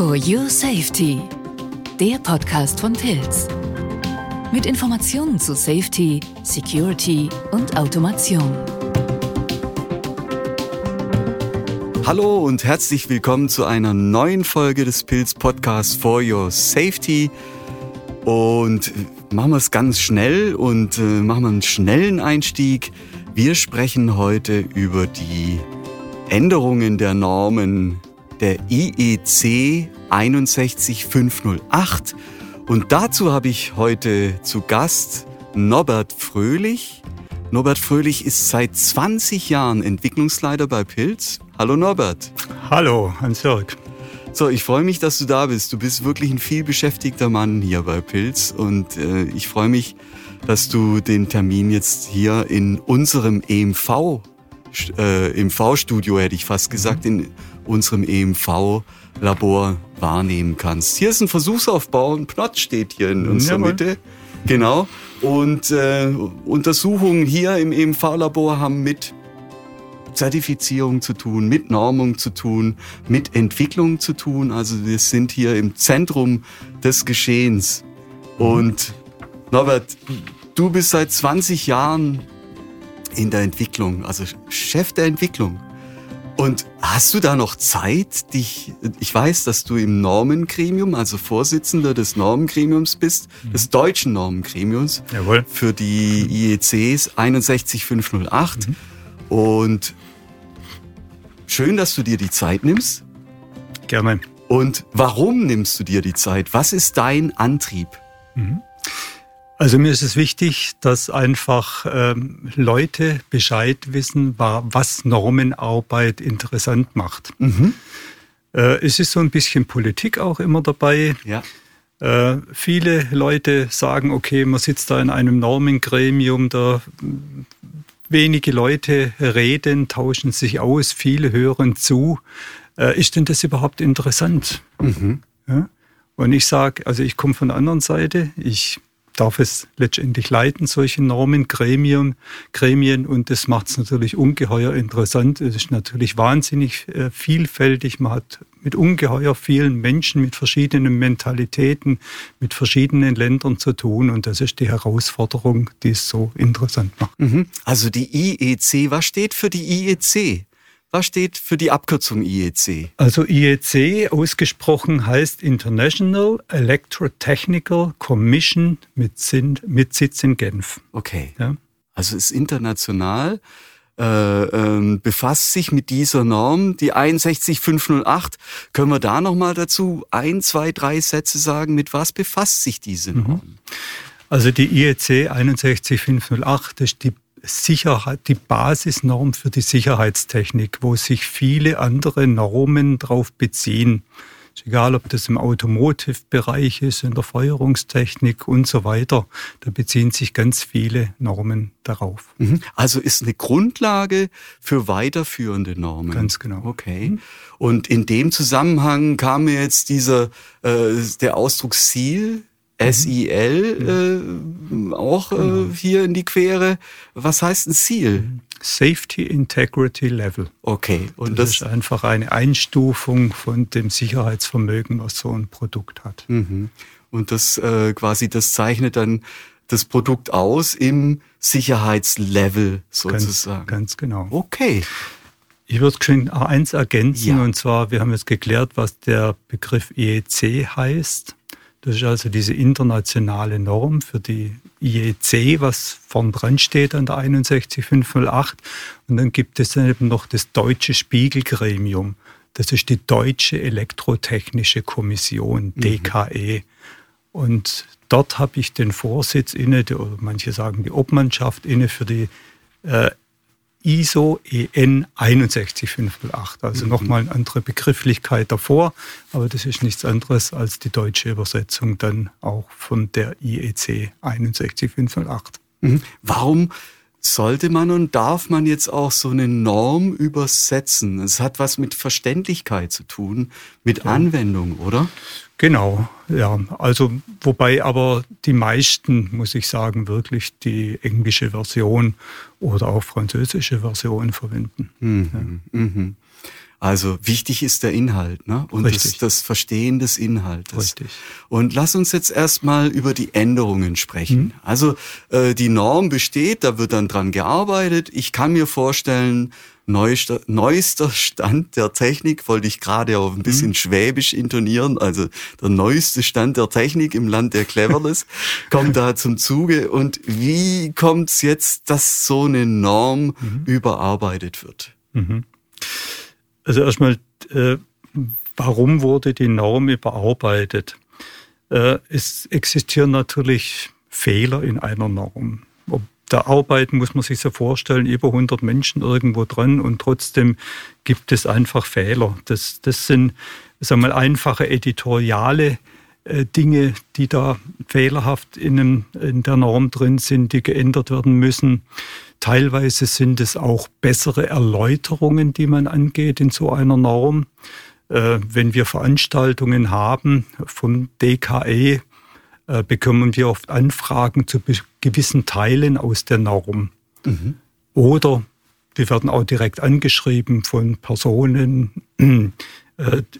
For Your Safety, der Podcast von Pilz. Mit Informationen zu Safety, Security und Automation. Hallo und herzlich willkommen zu einer neuen Folge des Pilz Podcasts For Your Safety. Und machen wir es ganz schnell und äh, machen wir einen schnellen Einstieg. Wir sprechen heute über die Änderungen der Normen der IEC 61508. Und dazu habe ich heute zu Gast Norbert Fröhlich. Norbert Fröhlich ist seit 20 Jahren Entwicklungsleiter bei Pilz. Hallo Norbert. Hallo, Hans-Jörg. So, ich freue mich, dass du da bist. Du bist wirklich ein viel beschäftigter Mann hier bei Pilz und äh, ich freue mich, dass du den Termin jetzt hier in unserem EMV, äh, im V-Studio hätte ich fast gesagt, in unserem EMV-Labor wahrnehmen kannst. Hier ist ein Versuchsaufbau, ein Plot steht hier in unserer Jawohl. Mitte. Genau. Und äh, Untersuchungen hier im EMV-Labor haben mit Zertifizierung zu tun, mit Normung zu tun, mit Entwicklung zu tun. Also wir sind hier im Zentrum des Geschehens. Und Norbert, du bist seit 20 Jahren in der Entwicklung, also Chef der Entwicklung. Und hast du da noch Zeit, dich, ich weiß, dass du im Normengremium, also Vorsitzender des Normengremiums bist, mhm. des deutschen Normengremiums Jawohl. für die IECs 61508. Mhm. Und schön, dass du dir die Zeit nimmst. Gerne. Und warum nimmst du dir die Zeit? Was ist dein Antrieb? Mhm. Also mir ist es wichtig, dass einfach ähm, Leute Bescheid wissen, was Normenarbeit interessant macht. Mhm. Äh, es ist so ein bisschen Politik auch immer dabei. Ja. Äh, viele Leute sagen, okay, man sitzt da in einem Normengremium, da wenige Leute reden, tauschen sich aus, viele hören zu. Äh, ist denn das überhaupt interessant? Mhm. Ja? Und ich sage, also ich komme von der anderen Seite, ich darf es letztendlich leiten, solche Normen, Gremien, Gremien und das macht es natürlich ungeheuer interessant. Es ist natürlich wahnsinnig äh, vielfältig. Man hat mit ungeheuer vielen Menschen, mit verschiedenen Mentalitäten, mit verschiedenen Ländern zu tun und das ist die Herausforderung, die es so interessant macht. Mhm. Also die IEC, was steht für die IEC? Was steht für die Abkürzung IEC? Also IEC ausgesprochen heißt International Electrotechnical Commission mit, Sinn, mit Sitz in Genf. Okay. Ja? Also ist international, äh, äh, befasst sich mit dieser Norm, die 61508. Können wir da nochmal dazu ein, zwei, drei Sätze sagen? Mit was befasst sich diese mhm. Norm? Also die IEC 61508 ist die Sicherheit, die Basisnorm für die Sicherheitstechnik, wo sich viele andere Normen darauf beziehen. Ist egal, ob das im Automotive-Bereich ist, in der Feuerungstechnik und so weiter. Da beziehen sich ganz viele Normen darauf. Mhm. Also ist eine Grundlage für weiterführende Normen. Ganz genau. Okay. Mhm. Und in dem Zusammenhang kam mir jetzt dieser äh, der Ausdruck SEAL SIL äh, auch äh, genau. hier in die Quere. Was heißt ein Ziel? Safety Integrity Level. Okay. Und das, das, ist einfach eine Einstufung von dem Sicherheitsvermögen, was so ein Produkt hat. Mhm. Und das äh, quasi, das zeichnet dann das Produkt aus im Sicherheitslevel sozusagen. Ganz, ganz genau. Okay. Ich würde schon eins ergänzen, ja. und zwar, wir haben jetzt geklärt, was der Begriff EEC heißt. Das ist also diese internationale Norm für die IEC, was vorn dran steht an der 61508. Und dann gibt es dann eben noch das deutsche Spiegelgremium. Das ist die Deutsche Elektrotechnische Kommission, DKE. Mhm. Und dort habe ich den Vorsitz inne, oder manche sagen die Obmannschaft inne für die äh, ISO EN 61508. Also mhm. nochmal eine andere Begrifflichkeit davor, aber das ist nichts anderes als die deutsche Übersetzung dann auch von der IEC 61508. Mhm. Warum sollte man und darf man jetzt auch so eine Norm übersetzen? Es hat was mit Verständlichkeit zu tun, mit ja. Anwendung, oder? Genau, ja. Also wobei aber die meisten, muss ich sagen, wirklich die englische Version oder auch französische Version verwenden. Mhm, ja. mhm. Also wichtig ist der Inhalt ne? und das, das, Verstehen des Inhaltes. Richtig. Und lass uns jetzt erstmal über die Änderungen sprechen. Mhm. Also äh, die Norm besteht, da wird dann dran gearbeitet. Ich kann mir vorstellen, neuester, neuester Stand der Technik, wollte ich gerade auch ein bisschen mhm. schwäbisch intonieren, also der neueste Stand der Technik im Land der Cleverness kommt da zum Zuge. Und wie kommt es jetzt, dass so eine Norm mhm. überarbeitet wird? Mhm. Also erstmal, äh, warum wurde die Norm überarbeitet? Äh, es existieren natürlich Fehler in einer Norm da arbeiten, muss man sich so vorstellen, über 100 Menschen irgendwo dran und trotzdem gibt es einfach Fehler. Das, das sind, sagen wir mal, einfache editoriale Dinge, die da fehlerhaft in, in der Norm drin sind, die geändert werden müssen. Teilweise sind es auch bessere Erläuterungen, die man angeht in so einer Norm. Äh, wenn wir Veranstaltungen haben vom DKE, äh, bekommen wir oft Anfragen zu gewissen Teilen aus der Norm. Mhm. Oder wir werden auch direkt angeschrieben von Personen, äh,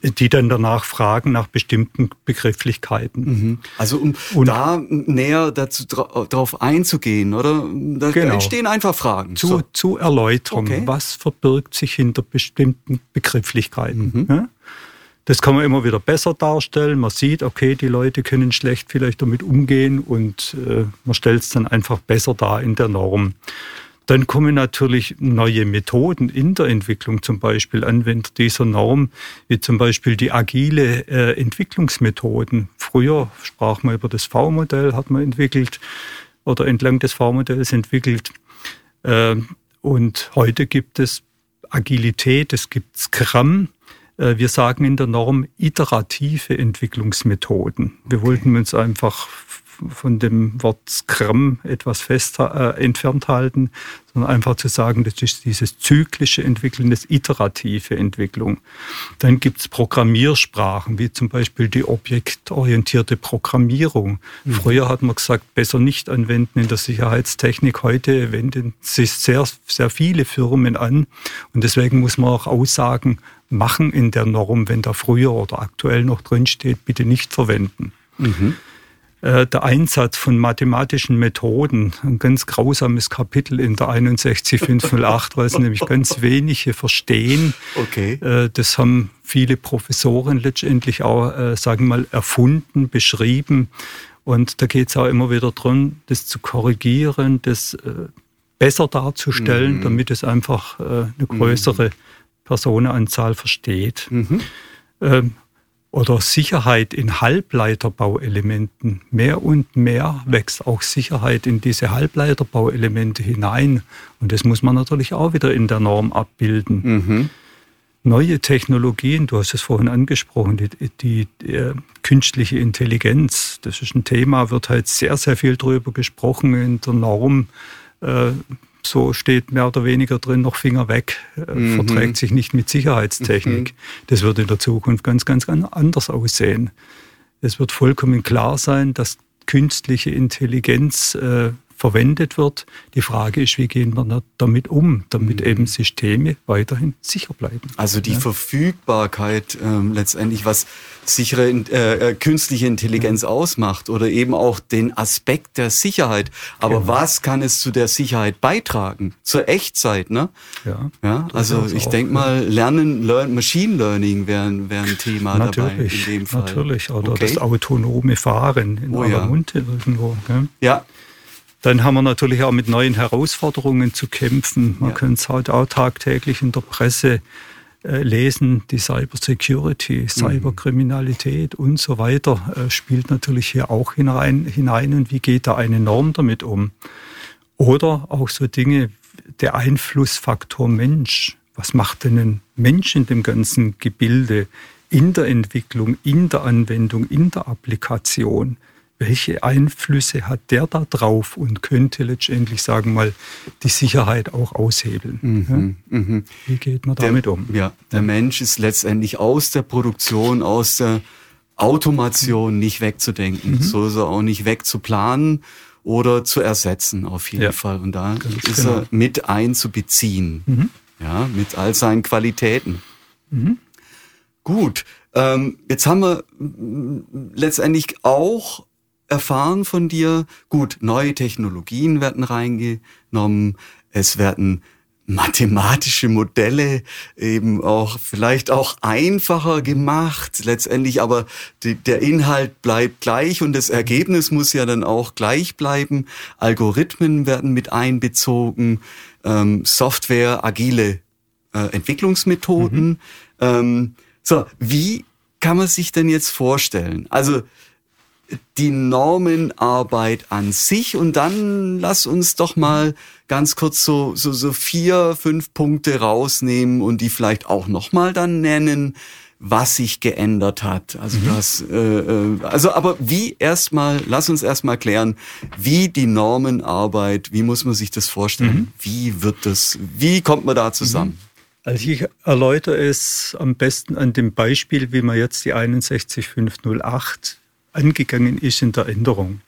die dann danach fragen nach bestimmten Begrifflichkeiten. Mhm. Also um Und da näher dazu darauf einzugehen, oder? Da genau. entstehen einfach Fragen. Zu, so. zu Erläuterung, okay. was verbirgt sich hinter bestimmten Begrifflichkeiten. Mhm. Ja? Das kann man immer wieder besser darstellen. Man sieht, okay, die Leute können schlecht vielleicht damit umgehen und äh, man stellt es dann einfach besser dar in der Norm. Dann kommen natürlich neue Methoden in der Entwicklung, zum Beispiel Anwender dieser Norm, wie zum Beispiel die agile äh, Entwicklungsmethoden. Früher sprach man über das V-Modell, hat man entwickelt oder entlang des V-Modells entwickelt. Äh, und heute gibt es Agilität, es gibt Scrum, äh, wir sagen in der Norm iterative Entwicklungsmethoden. Wir wollten uns einfach von dem Wort Scrum etwas fest äh, entfernt halten, sondern einfach zu sagen, das ist dieses zyklische Entwickeln, das iterative Entwicklung. Dann gibt es Programmiersprachen, wie zum Beispiel die objektorientierte Programmierung. Mhm. Früher hat man gesagt, besser nicht anwenden in der Sicherheitstechnik. Heute wenden sich sehr, sehr viele Firmen an. Und deswegen muss man auch Aussagen machen in der Norm, wenn da früher oder aktuell noch drin steht, bitte nicht verwenden. Mhm. Äh, der Einsatz von mathematischen Methoden, ein ganz grausames Kapitel in der 61508, weil es nämlich ganz wenige verstehen. Okay. Äh, das haben viele Professoren letztendlich auch, äh, sagen wir mal, erfunden, beschrieben. Und da geht es auch immer wieder darum, das zu korrigieren, das besser darzustellen, mhm. damit es einfach eine größere mhm. Personenanzahl versteht. Mhm. Ähm, oder Sicherheit in Halbleiterbauelementen. Mehr und mehr wächst auch Sicherheit in diese Halbleiterbauelemente hinein. Und das muss man natürlich auch wieder in der Norm abbilden. Mhm. Neue Technologien, du hast es vorhin angesprochen, die, die, die äh, künstliche Intelligenz, das ist ein Thema, wird halt sehr, sehr viel drüber gesprochen in der Norm. Äh, so steht mehr oder weniger drin, noch Finger weg, äh, mhm. verträgt sich nicht mit Sicherheitstechnik. Mhm. Das wird in der Zukunft ganz, ganz, ganz anders aussehen. Es wird vollkommen klar sein, dass künstliche Intelligenz äh, verwendet wird. Die Frage ist, wie gehen wir damit um, damit mhm. eben Systeme weiterhin sicher bleiben. Also die ja. Verfügbarkeit ähm, letztendlich, was sichere äh, äh, künstliche Intelligenz ja. ausmacht oder eben auch den Aspekt der Sicherheit. Aber genau. was kann es zu der Sicherheit beitragen? Zur Echtzeit, ne? Ja. ja also ich denke mal, Lernen, Learn, Machine Learning wäre wär ein Thema natürlich, dabei in dem Fall. Natürlich, oder okay. das autonome Fahren in oh, aller. Munde irgendwo. Gell? Ja, dann haben wir natürlich auch mit neuen Herausforderungen zu kämpfen. Man ja. kann es halt auch tagtäglich in der Presse äh, lesen. Die Cybersecurity, mhm. Cyberkriminalität mhm. und so weiter äh, spielt natürlich hier auch hinein, hinein. Und wie geht da eine Norm damit um? Oder auch so Dinge, der Einflussfaktor Mensch. Was macht denn ein Mensch in dem ganzen Gebilde? In der Entwicklung, in der Anwendung, in der Applikation welche Einflüsse hat der da drauf und könnte letztendlich, sagen mal, die Sicherheit auch aushebeln. Mhm, ja? mhm. Wie geht man damit der, um? Ja, der Mensch ist letztendlich aus der Produktion, aus der Automation nicht wegzudenken, mhm. so ist er auch nicht wegzuplanen oder zu ersetzen auf jeden ja, Fall. Und da ist genau. er mit einzubeziehen, mhm. ja, mit all seinen Qualitäten. Mhm. Gut, ähm, jetzt haben wir letztendlich auch erfahren von dir, gut, neue Technologien werden reingenommen, es werden mathematische Modelle eben auch vielleicht auch einfacher gemacht letztendlich, aber die, der Inhalt bleibt gleich und das Ergebnis muss ja dann auch gleich bleiben. Algorithmen werden mit einbezogen, ähm, Software, agile äh, Entwicklungsmethoden. Mhm. Ähm, so, wie kann man sich denn jetzt vorstellen? Also die Normenarbeit an sich und dann lass uns doch mal ganz kurz so, so, so vier, fünf Punkte rausnehmen und die vielleicht auch nochmal dann nennen, was sich geändert hat. Also mhm. das, äh, äh, also aber wie erstmal, lass uns erstmal klären, wie die Normenarbeit, wie muss man sich das vorstellen? Mhm. Wie wird das, wie kommt man da zusammen? Mhm. Also ich erläutere es am besten an dem Beispiel, wie man jetzt die 61508 angegangen ist in der Änderung.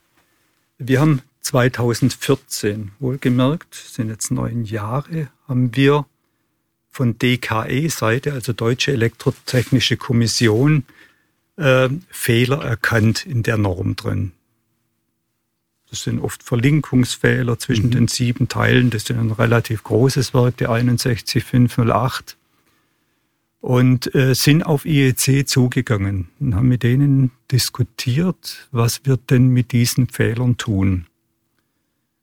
Wir haben 2014, wohlgemerkt, sind jetzt neun Jahre, haben wir von DKE-Seite, also Deutsche Elektrotechnische Kommission, äh, Fehler erkannt in der Norm drin. Das sind oft Verlinkungsfehler zwischen mhm. den sieben Teilen. Das ist ein relativ großes Werk, der 61508 und äh, sind auf IEC zugegangen und haben mit denen diskutiert, was wir denn mit diesen Fehlern tun.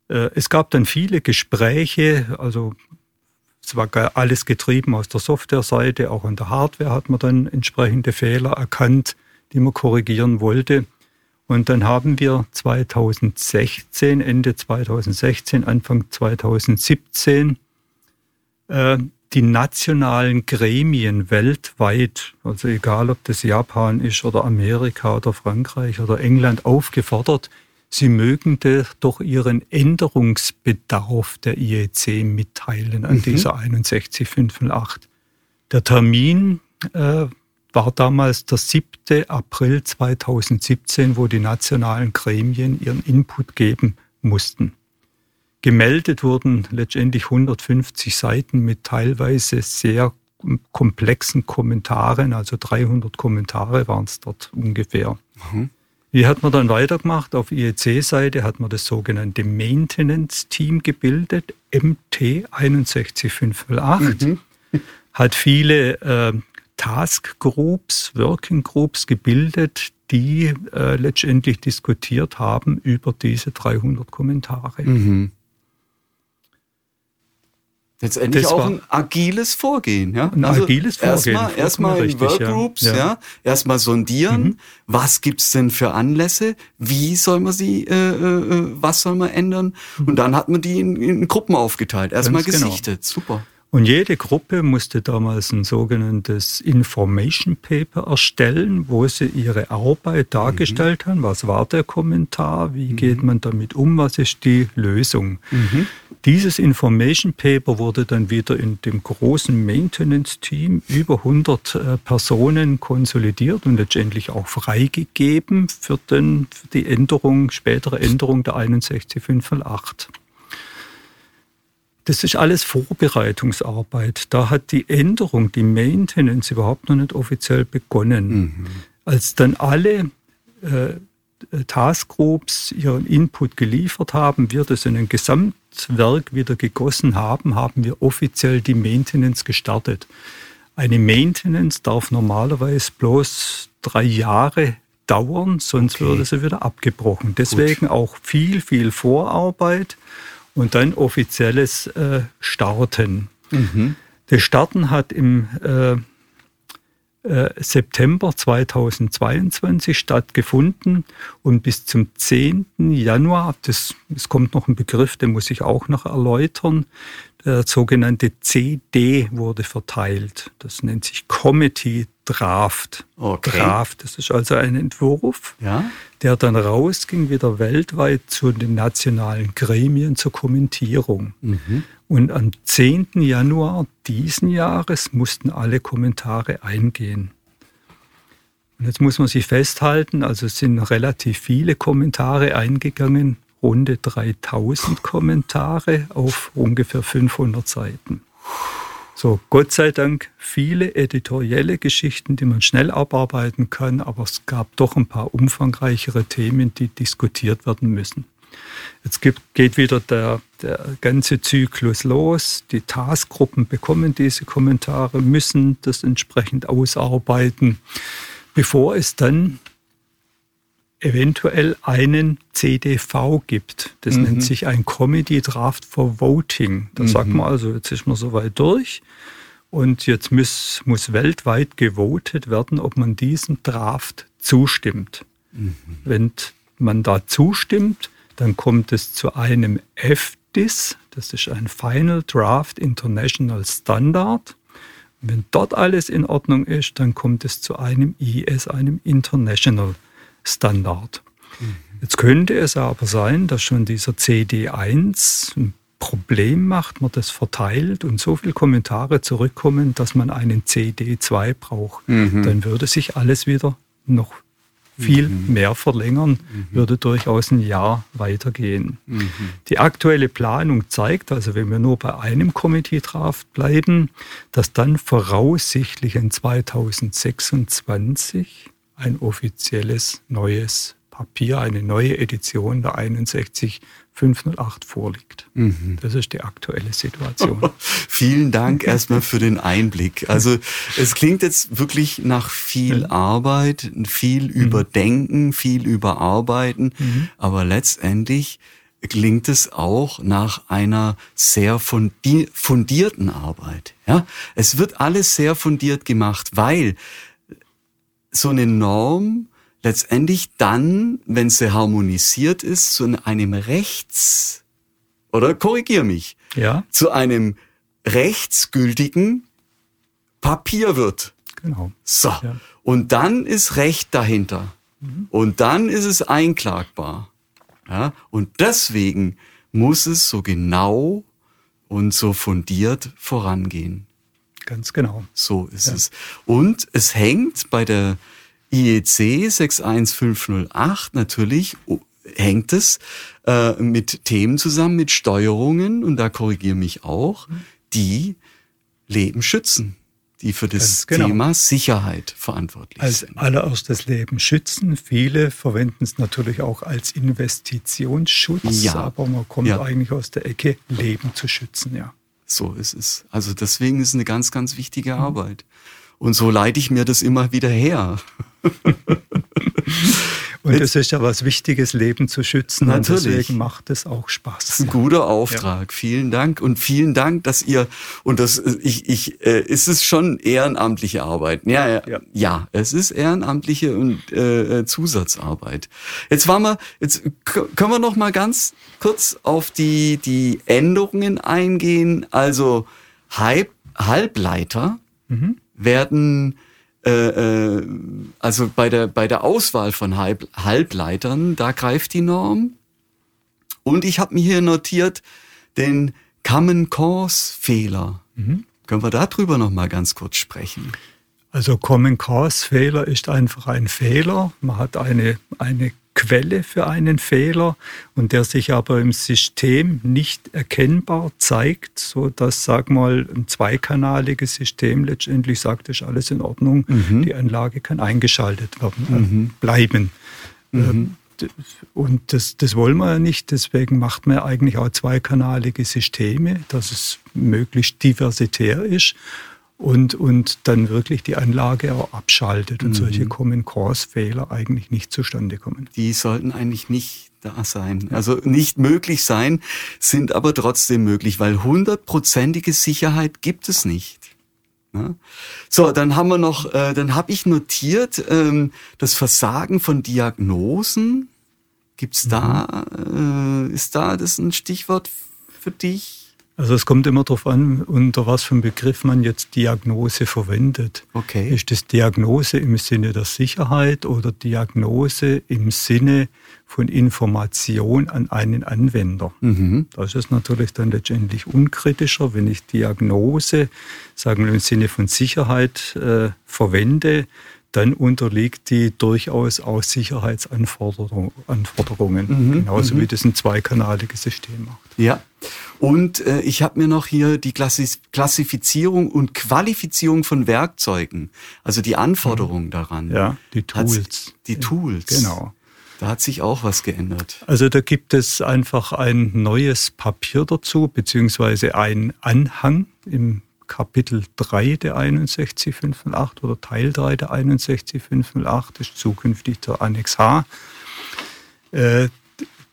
Äh, es gab dann viele Gespräche, also es war alles getrieben aus der Softwareseite, auch an der Hardware hat man dann entsprechende Fehler erkannt, die man korrigieren wollte. Und dann haben wir 2016, Ende 2016, Anfang 2017 äh, die nationalen Gremien weltweit, also egal ob das Japan ist oder Amerika oder Frankreich oder England, aufgefordert, sie mögen doch ihren Änderungsbedarf der IEC mitteilen an mhm. dieser 61508. Der Termin äh, war damals der 7. April 2017, wo die nationalen Gremien ihren Input geben mussten. Gemeldet wurden letztendlich 150 Seiten mit teilweise sehr komplexen Kommentaren, also 300 Kommentare waren es dort ungefähr. Mhm. Wie hat man dann weitergemacht? Auf IEC-Seite hat man das sogenannte Maintenance-Team gebildet, MT 61508, mhm. hat viele äh, Task Groups, Working Groups gebildet, die äh, letztendlich diskutiert haben über diese 300 Kommentare. Mhm. Letztendlich das auch ein agiles Vorgehen, ja. Ein also agiles Vorgehen. Erstmal, erstmal in Workgroups, ja. ja. Erstmal sondieren. Mhm. Was gibt's denn für Anlässe? Wie soll man sie, äh, äh, was soll man ändern? Mhm. Und dann hat man die in, in Gruppen aufgeteilt. Erstmal genau. gesichtet. Genau. Super. Und jede Gruppe musste damals ein sogenanntes Information Paper erstellen, wo sie ihre Arbeit dargestellt mhm. haben. Was war der Kommentar? Wie mhm. geht man damit um? Was ist die Lösung? Mhm. Dieses Information Paper wurde dann wieder in dem großen Maintenance-Team über 100 äh, Personen konsolidiert und letztendlich auch freigegeben für, den, für die Änderung, spätere Änderung der 61508. Das ist alles Vorbereitungsarbeit. Da hat die Änderung, die Maintenance überhaupt noch nicht offiziell begonnen. Mhm. Als dann alle äh, Taskgroups ihren Input geliefert haben, wir das in ein Gesamtwerk wieder gegossen haben, haben wir offiziell die Maintenance gestartet. Eine Maintenance darf normalerweise bloß drei Jahre dauern, sonst okay. würde sie wieder abgebrochen. Deswegen Gut. auch viel, viel Vorarbeit und dann offizielles äh, Starten. Mhm. Das Starten hat im äh, äh, September 2022 stattgefunden und bis zum 10. Januar, das, es kommt noch ein Begriff, den muss ich auch noch erläutern, der sogenannte CD wurde verteilt. Das nennt sich Committee Draft. Okay. Draft, das ist also ein Entwurf, ja? der dann rausging wieder weltweit zu den nationalen Gremien zur Kommentierung. Mhm. Und am 10. Januar diesen Jahres mussten alle Kommentare eingehen. Und jetzt muss man sich festhalten, also es sind relativ viele Kommentare eingegangen, runde 3000 Kommentare auf ungefähr 500 Seiten. So, Gott sei Dank viele editorielle Geschichten, die man schnell abarbeiten kann, aber es gab doch ein paar umfangreichere Themen, die diskutiert werden müssen. Jetzt gibt, geht wieder der, der ganze Zyklus los. Die Taskgruppen bekommen diese Kommentare, müssen das entsprechend ausarbeiten, bevor es dann eventuell einen CDV gibt. Das mhm. nennt sich ein Committee Draft for Voting. Da mhm. sagt man also, jetzt ist man soweit durch und jetzt muss, muss weltweit gewotet werden, ob man diesem Draft zustimmt. Mhm. Wenn man da zustimmt, dann kommt es zu einem FDIS, das ist ein Final Draft International Standard. wenn dort alles in Ordnung ist, dann kommt es zu einem IS, einem International Standard. Mhm. Jetzt könnte es aber sein, dass schon dieser CD1 ein Problem macht, man das verteilt und so viele Kommentare zurückkommen, dass man einen CD2 braucht. Mhm. Dann würde sich alles wieder noch viel mhm. mehr verlängern, mhm. würde durchaus ein Jahr weitergehen. Mhm. Die aktuelle Planung zeigt, also wenn wir nur bei einem Committee-Draft bleiben, dass dann voraussichtlich in 2026 ein offizielles neues Papier, eine neue Edition der 61508 vorliegt. Mhm. Das ist die aktuelle Situation. Vielen Dank erstmal für den Einblick. Also es klingt jetzt wirklich nach viel Arbeit, viel mhm. Überdenken, viel Überarbeiten, mhm. aber letztendlich klingt es auch nach einer sehr fundierten Arbeit. Ja, es wird alles sehr fundiert gemacht, weil so eine Norm letztendlich dann, wenn sie harmonisiert ist, zu einem Rechts, oder korrigier mich, ja. zu einem rechtsgültigen Papier wird. Genau. So. Ja. Und dann ist Recht dahinter. Mhm. Und dann ist es einklagbar. Ja? Und deswegen muss es so genau und so fundiert vorangehen. Ganz genau. So ist ja. es. Und es hängt bei der IEC 61508 natürlich hängt es äh, mit Themen zusammen, mit Steuerungen, und da korrigiere mich auch, die Leben schützen, die für das genau. Thema Sicherheit verantwortlich als sind. Als allererstes Leben schützen. Viele verwenden es natürlich auch als Investitionsschutz, ja. aber man kommt ja. eigentlich aus der Ecke, Leben zu schützen, ja. So ist es. Also deswegen ist es eine ganz, ganz wichtige mhm. Arbeit. Und so leite ich mir das immer wieder her. Und es ist ja was Wichtiges, Leben zu schützen. Natürlich. Und deswegen macht es auch Spaß. Das ist ein guter Auftrag. Ja. Vielen Dank. Und vielen Dank, dass ihr, und das, ich, ich, äh, ist es schon ehrenamtliche Arbeit. Ja, ja, ja. ja es ist ehrenamtliche und äh, Zusatzarbeit. Jetzt waren wir, jetzt können wir noch mal ganz kurz auf die, die Änderungen eingehen. Also Halb, Halbleiter mhm. werden äh, äh, also bei der, bei der Auswahl von Halb, Halbleitern, da greift die Norm. Und ich habe mir hier notiert den Common Cause Fehler. Mhm. Können wir darüber noch mal ganz kurz sprechen? Also Common Cause Fehler ist einfach ein Fehler. Man hat eine, eine Quelle für einen Fehler und der sich aber im System nicht erkennbar zeigt, so dass, sag mal, ein zweikanaliges System letztendlich sagt, ist alles in Ordnung, mhm. die Anlage kann eingeschaltet werden, äh, mhm. bleiben. Mhm. Ähm, und das, das wollen wir ja nicht, deswegen macht man eigentlich auch zweikanalige Systeme, dass es möglichst diversitär ist und, und dann wirklich die Anlage auch abschaltet und mhm. solche Common Cause Fehler eigentlich nicht zustande kommen. Die sollten eigentlich nicht da sein. Also nicht möglich sein, sind aber trotzdem möglich, weil hundertprozentige Sicherheit gibt es nicht. Ja? So, dann haben wir noch, äh, dann habe ich notiert, ähm, das Versagen von Diagnosen. Gibt's da, mhm. äh, ist da das ein Stichwort für dich? Also es kommt immer darauf an, unter was für einem Begriff man jetzt Diagnose verwendet. Okay. Ist das Diagnose im Sinne der Sicherheit oder Diagnose im Sinne von Information an einen Anwender? Mhm. Das ist natürlich dann letztendlich unkritischer, wenn ich Diagnose, sagen wir im Sinne von Sicherheit, äh, verwende, dann unterliegt die durchaus auch Sicherheitsanforderungen, mhm. genauso mhm. wie das ein zweikanaliges System macht. Ja, Und äh, ich habe mir noch hier die Klassifizierung und Qualifizierung von Werkzeugen, also die Anforderungen mhm. daran. Ja, die Tools. Die Tools. Genau. Da hat sich auch was geändert. Also da gibt es einfach ein neues Papier dazu, beziehungsweise ein Anhang im Kapitel 3 der 61508 oder Teil 3 der 61508, das ist zukünftig der Annex H. Äh,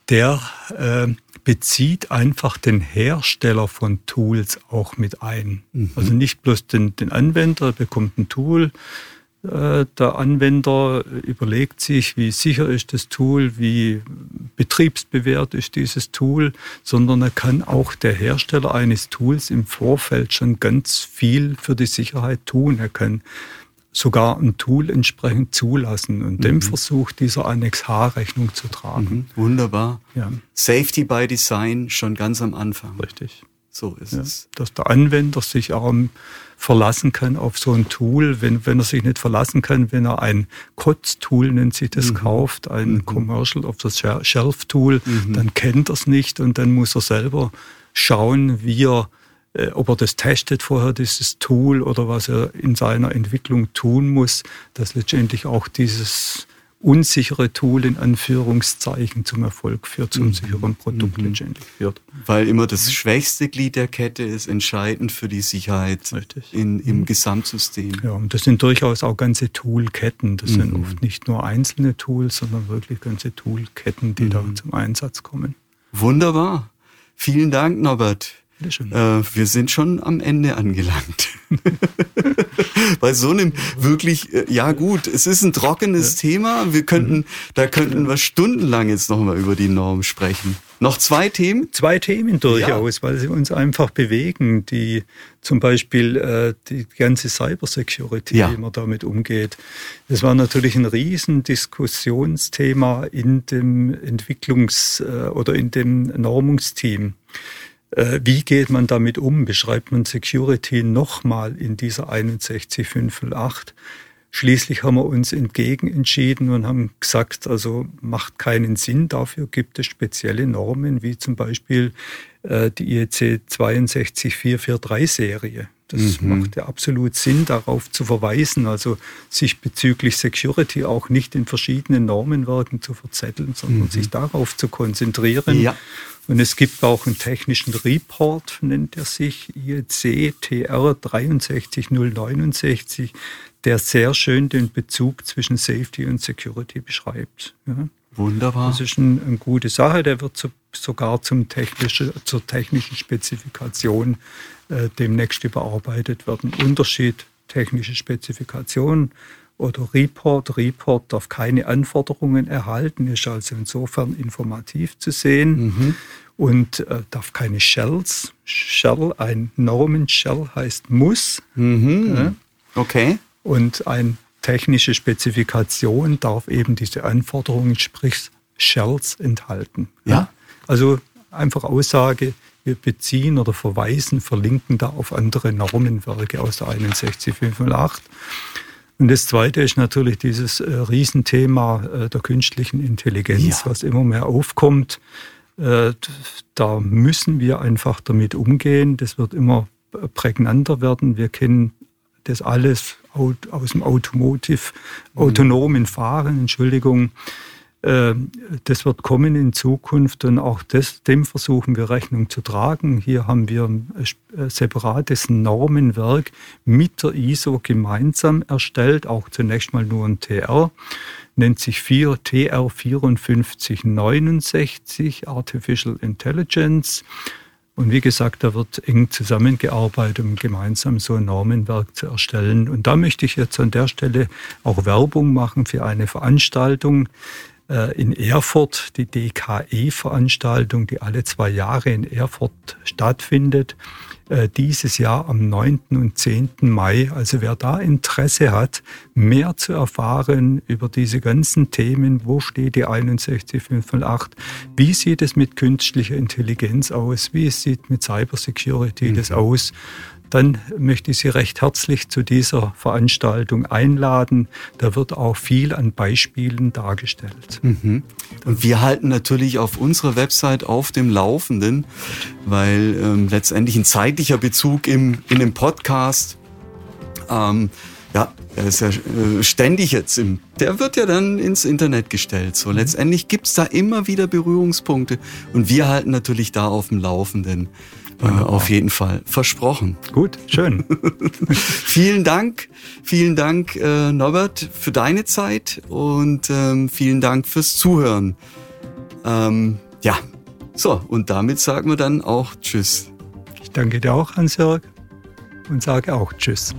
der äh, bezieht einfach den Hersteller von Tools auch mit ein. Mhm. Also nicht bloß den, den Anwender bekommt ein Tool, äh, der Anwender überlegt sich, wie sicher ist das Tool, wie betriebsbewährt ist dieses Tool, sondern er kann auch der Hersteller eines Tools im Vorfeld schon ganz viel für die Sicherheit tun. Er kann sogar ein Tool entsprechend zulassen und mhm. dem versucht dieser Annex H Rechnung zu tragen. Mhm. Wunderbar. Ja. Safety by Design schon ganz am Anfang. Richtig. So ist ja, es. Dass der Anwender sich auch verlassen kann auf so ein Tool, wenn, wenn er sich nicht verlassen kann, wenn er ein COTS-Tool, nennt sich das, mhm. kauft, ein mhm. Commercial of the Shelf-Tool, mhm. dann kennt er es nicht und dann muss er selber schauen, wie er äh, ob er das testet vorher, dieses Tool, oder was er in seiner Entwicklung tun muss, dass letztendlich auch dieses unsichere Tool in Anführungszeichen zum Erfolg führt, zum mhm. sicheren Produkt mhm. letztendlich führt. Weil immer das schwächste Glied der Kette ist entscheidend für die Sicherheit in, im mhm. Gesamtsystem. Ja, und das sind durchaus auch ganze Toolketten. Das mhm. sind oft nicht nur einzelne Tools, sondern wirklich ganze Toolketten, die da mhm. zum Einsatz kommen. Wunderbar. Vielen Dank, Norbert. Äh, wir sind schon am Ende angelangt. Bei so einem wirklich, äh, ja gut, es ist ein trockenes ja. Thema. Wir könnten, mhm. da könnten wir stundenlang jetzt nochmal über die Norm sprechen. Noch zwei Themen? Zwei Themen durchaus, ja. weil sie uns einfach bewegen, die zum Beispiel äh, die ganze Cybersecurity, ja. wie man damit umgeht. Das war natürlich ein Riesendiskussionsthema in dem Entwicklungs- äh, oder in dem Normungsteam. Äh, wie geht man damit um? Beschreibt man Security nochmal in dieser 61508? Schließlich haben wir uns entgegen entschieden und haben gesagt, also macht keinen Sinn. Dafür gibt es spezielle Normen, wie zum Beispiel äh, die IEC 62443 Serie. Das mhm. macht ja absolut Sinn, darauf zu verweisen, also sich bezüglich Security auch nicht in verschiedenen Normenwerken zu verzetteln, sondern mhm. sich darauf zu konzentrieren. Ja. Und es gibt auch einen technischen Report, nennt er sich, IEC TR 63069, der sehr schön den Bezug zwischen Safety und Security beschreibt. Ja. Wunderbar. Das ist ein, eine gute Sache. Der wird zu, sogar zum technische, zur technischen Spezifikation äh, demnächst überarbeitet werden. Unterschied technische Spezifikation oder Report. Report darf keine Anforderungen erhalten, ist also insofern informativ zu sehen mhm. und äh, darf keine Shells. Shell, ein Normen-Shell heißt muss. Mhm. Ja. Okay. Und ein technische Spezifikation darf eben diese Anforderungen, sprich Shells, enthalten. Ja. Also einfach Aussage, wir beziehen oder verweisen, verlinken da auf andere Normenwerke aus der 61508. Und das Zweite ist natürlich dieses äh, Riesenthema äh, der künstlichen Intelligenz, ja. was immer mehr aufkommt. Äh, da müssen wir einfach damit umgehen. Das wird immer prägnanter werden. Wir kennen das alles aus dem Automotive, mhm. autonomen Fahren, Entschuldigung. Äh, das wird kommen in Zukunft und auch das, dem versuchen wir Rechnung zu tragen. Hier haben wir ein separates Normenwerk mit der ISO gemeinsam erstellt, auch zunächst mal nur ein TR, nennt sich 4 TR 5469 Artificial Intelligence. Und wie gesagt, da wird eng zusammengearbeitet, um gemeinsam so ein Normenwerk zu erstellen. Und da möchte ich jetzt an der Stelle auch Werbung machen für eine Veranstaltung äh, in Erfurt, die DKE-Veranstaltung, die alle zwei Jahre in Erfurt stattfindet. Äh, dieses Jahr am 9. und 10. Mai. Also wer da Interesse hat, mehr zu erfahren über diese ganzen Themen, wo steht die 61508, wie sieht es mit künstlicher Intelligenz aus, wie es sieht mit Cybersecurity mhm. das aus, dann möchte ich Sie recht herzlich zu dieser Veranstaltung einladen. Da wird auch viel an Beispielen dargestellt. Mhm. Und wir halten natürlich auf unserer Website auf dem Laufenden, weil ähm, letztendlich ein zeitlicher Bezug im, in dem Podcast ähm, ja, er ist ja äh, ständig jetzt im, der wird ja dann ins Internet gestellt. So, letztendlich gibt's da immer wieder Berührungspunkte und wir halten natürlich da auf dem Laufenden. Wunderbar. auf jeden Fall. Versprochen. Gut, schön. vielen Dank, vielen Dank, äh, Norbert, für deine Zeit und ähm, vielen Dank fürs Zuhören. Ähm, ja, so, und damit sagen wir dann auch Tschüss. Ich danke dir auch, Hans-Jörg, und sage auch Tschüss.